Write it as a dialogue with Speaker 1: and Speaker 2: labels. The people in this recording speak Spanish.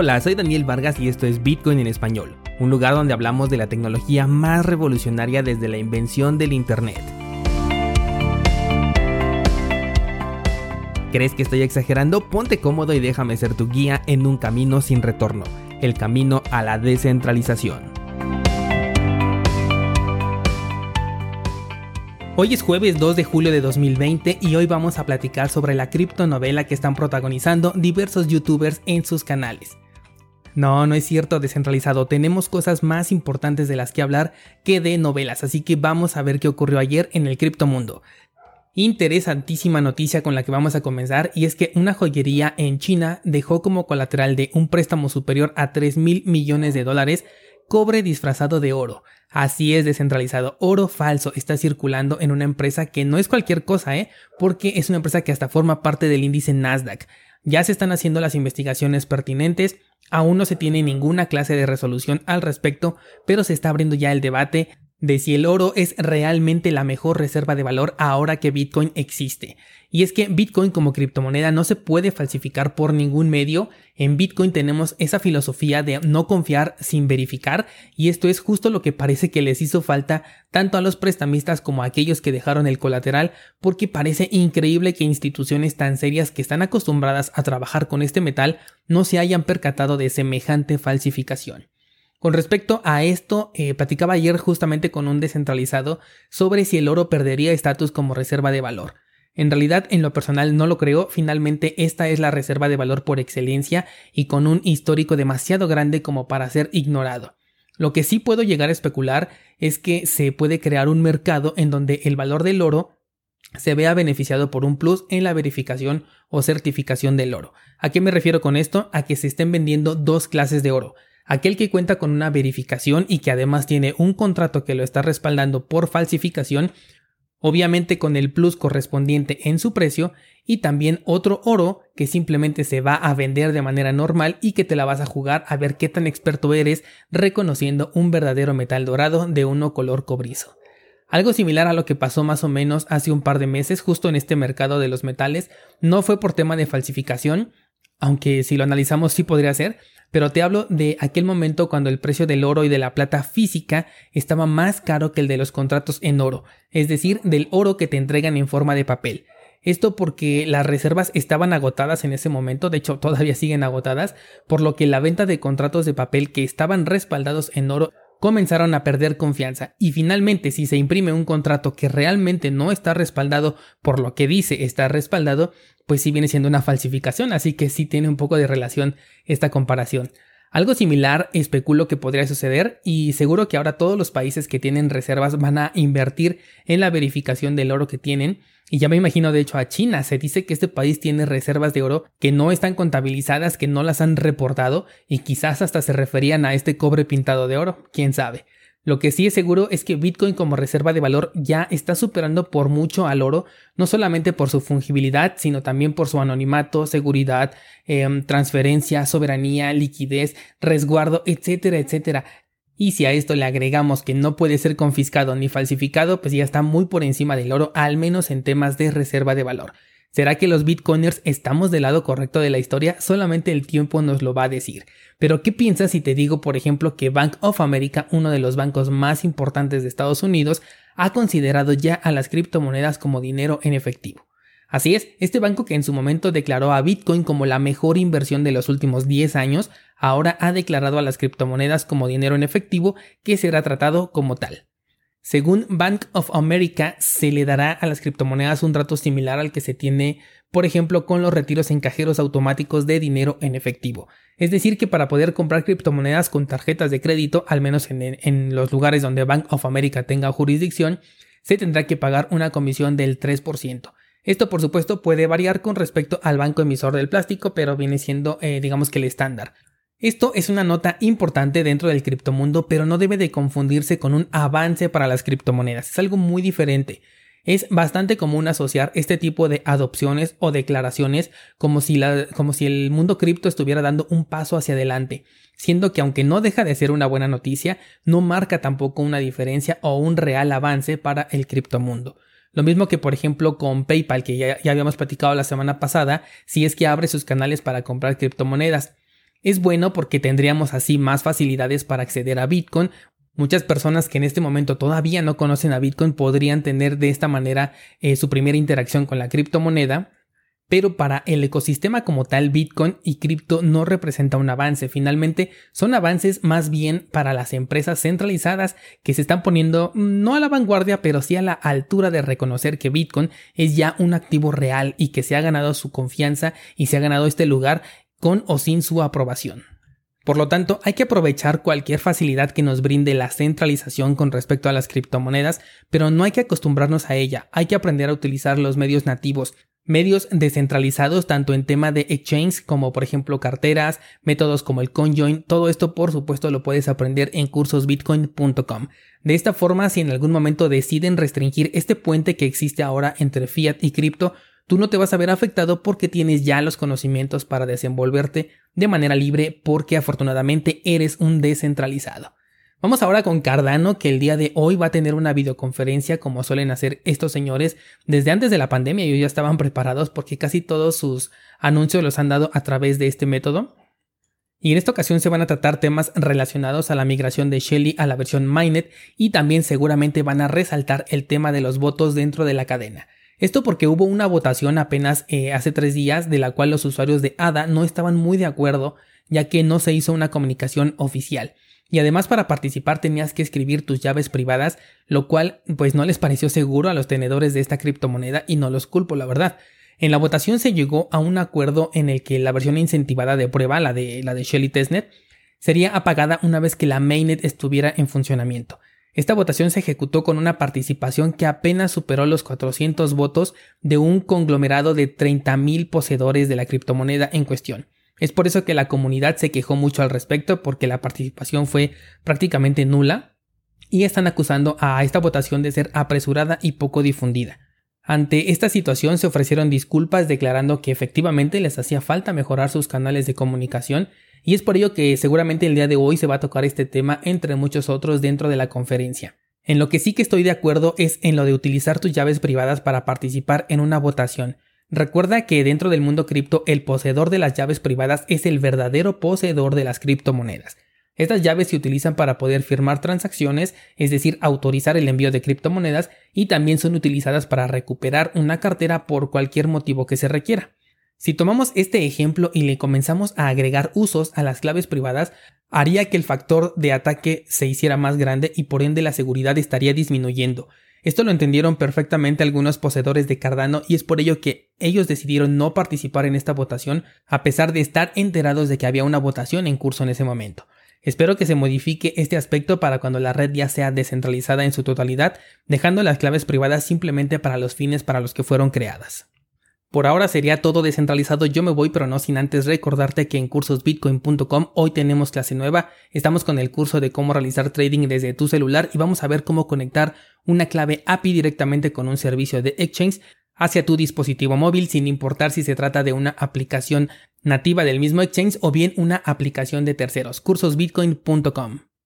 Speaker 1: Hola, soy Daniel Vargas y esto es Bitcoin en español, un lugar donde hablamos de la tecnología más revolucionaria desde la invención del Internet. ¿Crees que estoy exagerando? Ponte cómodo y déjame ser tu guía en un camino sin retorno, el camino a la descentralización. Hoy es jueves 2 de julio de 2020 y hoy vamos a platicar sobre la criptonovela que están protagonizando diversos youtubers en sus canales. No, no es cierto, descentralizado. Tenemos cosas más importantes de las que hablar que de novelas, así que vamos a ver qué ocurrió ayer en el criptomundo. Interesantísima noticia con la que vamos a comenzar y es que una joyería en China dejó como colateral de un préstamo superior a 3 mil millones de dólares cobre disfrazado de oro. Así es descentralizado. Oro falso está circulando en una empresa que no es cualquier cosa, ¿eh? Porque es una empresa que hasta forma parte del índice Nasdaq. Ya se están haciendo las investigaciones pertinentes, aún no se tiene ninguna clase de resolución al respecto, pero se está abriendo ya el debate de si el oro es realmente la mejor reserva de valor ahora que Bitcoin existe. Y es que Bitcoin como criptomoneda no se puede falsificar por ningún medio. En Bitcoin tenemos esa filosofía de no confiar sin verificar y esto es justo lo que parece que les hizo falta tanto a los prestamistas como a aquellos que dejaron el colateral porque parece increíble que instituciones tan serias que están acostumbradas a trabajar con este metal no se hayan percatado de semejante falsificación. Con respecto a esto, eh, platicaba ayer justamente con un descentralizado sobre si el oro perdería estatus como reserva de valor. En realidad, en lo personal no lo creo, finalmente esta es la reserva de valor por excelencia y con un histórico demasiado grande como para ser ignorado. Lo que sí puedo llegar a especular es que se puede crear un mercado en donde el valor del oro se vea beneficiado por un plus en la verificación o certificación del oro. ¿A qué me refiero con esto? A que se estén vendiendo dos clases de oro, aquel que cuenta con una verificación y que además tiene un contrato que lo está respaldando por falsificación, obviamente con el plus correspondiente en su precio, y también otro oro que simplemente se va a vender de manera normal y que te la vas a jugar a ver qué tan experto eres reconociendo un verdadero metal dorado de uno color cobrizo. Algo similar a lo que pasó más o menos hace un par de meses justo en este mercado de los metales, no fue por tema de falsificación, aunque si lo analizamos sí podría ser, pero te hablo de aquel momento cuando el precio del oro y de la plata física estaba más caro que el de los contratos en oro, es decir, del oro que te entregan en forma de papel. Esto porque las reservas estaban agotadas en ese momento, de hecho todavía siguen agotadas, por lo que la venta de contratos de papel que estaban respaldados en oro comenzaron a perder confianza y finalmente si se imprime un contrato que realmente no está respaldado por lo que dice está respaldado, pues sí viene siendo una falsificación, así que sí tiene un poco de relación esta comparación. Algo similar especulo que podría suceder y seguro que ahora todos los países que tienen reservas van a invertir en la verificación del oro que tienen y ya me imagino de hecho a China, se dice que este país tiene reservas de oro que no están contabilizadas, que no las han reportado y quizás hasta se referían a este cobre pintado de oro, quién sabe. Lo que sí es seguro es que Bitcoin como reserva de valor ya está superando por mucho al oro, no solamente por su fungibilidad, sino también por su anonimato, seguridad, em, transferencia, soberanía, liquidez, resguardo, etcétera, etcétera. Y si a esto le agregamos que no puede ser confiscado ni falsificado, pues ya está muy por encima del oro, al menos en temas de reserva de valor. ¿Será que los bitcoiners estamos del lado correcto de la historia? Solamente el tiempo nos lo va a decir. Pero ¿qué piensas si te digo, por ejemplo, que Bank of America, uno de los bancos más importantes de Estados Unidos, ha considerado ya a las criptomonedas como dinero en efectivo? Así es, este banco que en su momento declaró a Bitcoin como la mejor inversión de los últimos 10 años, ahora ha declarado a las criptomonedas como dinero en efectivo que será tratado como tal. Según Bank of America, se le dará a las criptomonedas un trato similar al que se tiene, por ejemplo, con los retiros en cajeros automáticos de dinero en efectivo. Es decir, que para poder comprar criptomonedas con tarjetas de crédito, al menos en, los lugares donde Bank of America tenga jurisdicción, se tendrá que pagar una comisión del 3%. Esto, por supuesto, puede variar con respecto al banco emisor del plástico, pero viene siendo, eh, digamos que el estándar. Esto es una nota importante dentro del criptomundo, pero no debe de confundirse con un avance para las criptomonedas. Es algo muy diferente. Es bastante común asociar este tipo de adopciones o declaraciones como si, el mundo cripto estuviera dando un paso hacia adelante, siendo que aunque no deja de ser una buena noticia, no marca tampoco una diferencia o un real avance para el criptomundo. Lo mismo que por ejemplo con PayPal, que ya, ya habíamos platicado la semana pasada, si es que abre sus canales para comprar criptomonedas. Es bueno porque tendríamos así más facilidades para acceder a Bitcoin. Muchas personas que en este momento todavía no conocen a Bitcoin podrían tener de esta manera eh, su primera interacción con la criptomoneda pero para el ecosistema como tal, Bitcoin y cripto no representa un avance. Finalmente, son avances más bien para las empresas centralizadas que se están poniendo mm, no a la vanguardia, pero sí a la altura de reconocer que Bitcoin es ya un activo real y que se ha ganado su confianza y se ha ganado este lugar con o sin su aprobación. Por lo tanto, hay que aprovechar cualquier facilidad que nos brinde la centralización con respecto a las criptomonedas, pero no hay que acostumbrarnos a ella, hay que aprender a utilizar los medios nativos, medios descentralizados tanto en tema de exchange como por ejemplo carteras, métodos como el conjoin, todo esto por supuesto lo puedes aprender en cursosbitcoin.com. De esta forma, si en algún momento deciden restringir este puente que existe ahora entre fiat y cripto, tú no te vas a ver afectado porque tienes ya los conocimientos para desenvolverte de manera libre porque afortunadamente eres un descentralizado. Vamos ahora con Cardano, que el día de hoy va a tener una videoconferencia como suelen hacer estos señores. Desde antes de la pandemia ellos ya estaban preparados porque casi todos sus anuncios los han dado a través de este método. Y en esta ocasión se van a tratar temas relacionados a la migración de Shelly a la versión Mainnet y también seguramente van a resaltar el tema de los votos dentro de la cadena. Esto porque hubo una votación apenas eh, hace tres días de la cual los usuarios de ADA no estaban muy de acuerdo ya que no se hizo una comunicación oficial. Y además para participar tenías que escribir tus llaves privadas, lo cual pues no les pareció seguro a los tenedores de esta criptomoneda y no los culpo, la verdad. En la votación se llegó a un acuerdo en el que la versión incentivada de prueba, la de, la de Shelly Testnet, sería apagada una vez que la mainnet estuviera en funcionamiento. Esta votación se ejecutó con una participación que apenas superó los 400 votos de un conglomerado de 30.000 poseedores de la criptomoneda en cuestión. Es por eso que la comunidad se quejó mucho al respecto porque la participación fue prácticamente nula y están acusando a esta votación de ser apresurada y poco difundida. Ante esta situación se ofrecieron disculpas declarando que efectivamente les hacía falta mejorar sus canales de comunicación y es por ello que seguramente el día de hoy se va a tocar este tema entre muchos otros dentro de la conferencia. En lo que sí que estoy de acuerdo es en lo de utilizar tus llaves privadas para participar en una votación. Recuerda que dentro del mundo cripto el poseedor de las llaves privadas es el verdadero poseedor de las criptomonedas. Estas llaves se utilizan para poder firmar transacciones, es decir, autorizar el envío de criptomonedas y también son utilizadas para recuperar una cartera por cualquier motivo que se requiera. Si tomamos este ejemplo y le comenzamos a agregar usos a las claves privadas, haría que el factor de ataque se hiciera más grande y por ende la seguridad estaría disminuyendo. Esto lo entendieron perfectamente algunos poseedores de Cardano y es por ello que ellos decidieron no participar en esta votación a pesar de estar enterados de que había una votación en curso en ese momento. Espero que se modifique este aspecto para cuando la red ya sea descentralizada en su totalidad, dejando las claves privadas simplemente para los fines para los que fueron creadas. Por ahora sería todo descentralizado, yo me voy pero no sin antes recordarte que en cursosbitcoin.com hoy tenemos clase nueva, estamos con el curso de cómo realizar trading desde tu celular y vamos a ver cómo conectar una clave API directamente con un servicio de exchange hacia tu dispositivo móvil sin importar si se trata de una aplicación nativa del mismo exchange o bien una aplicación de terceros, cursosbitcoin.com.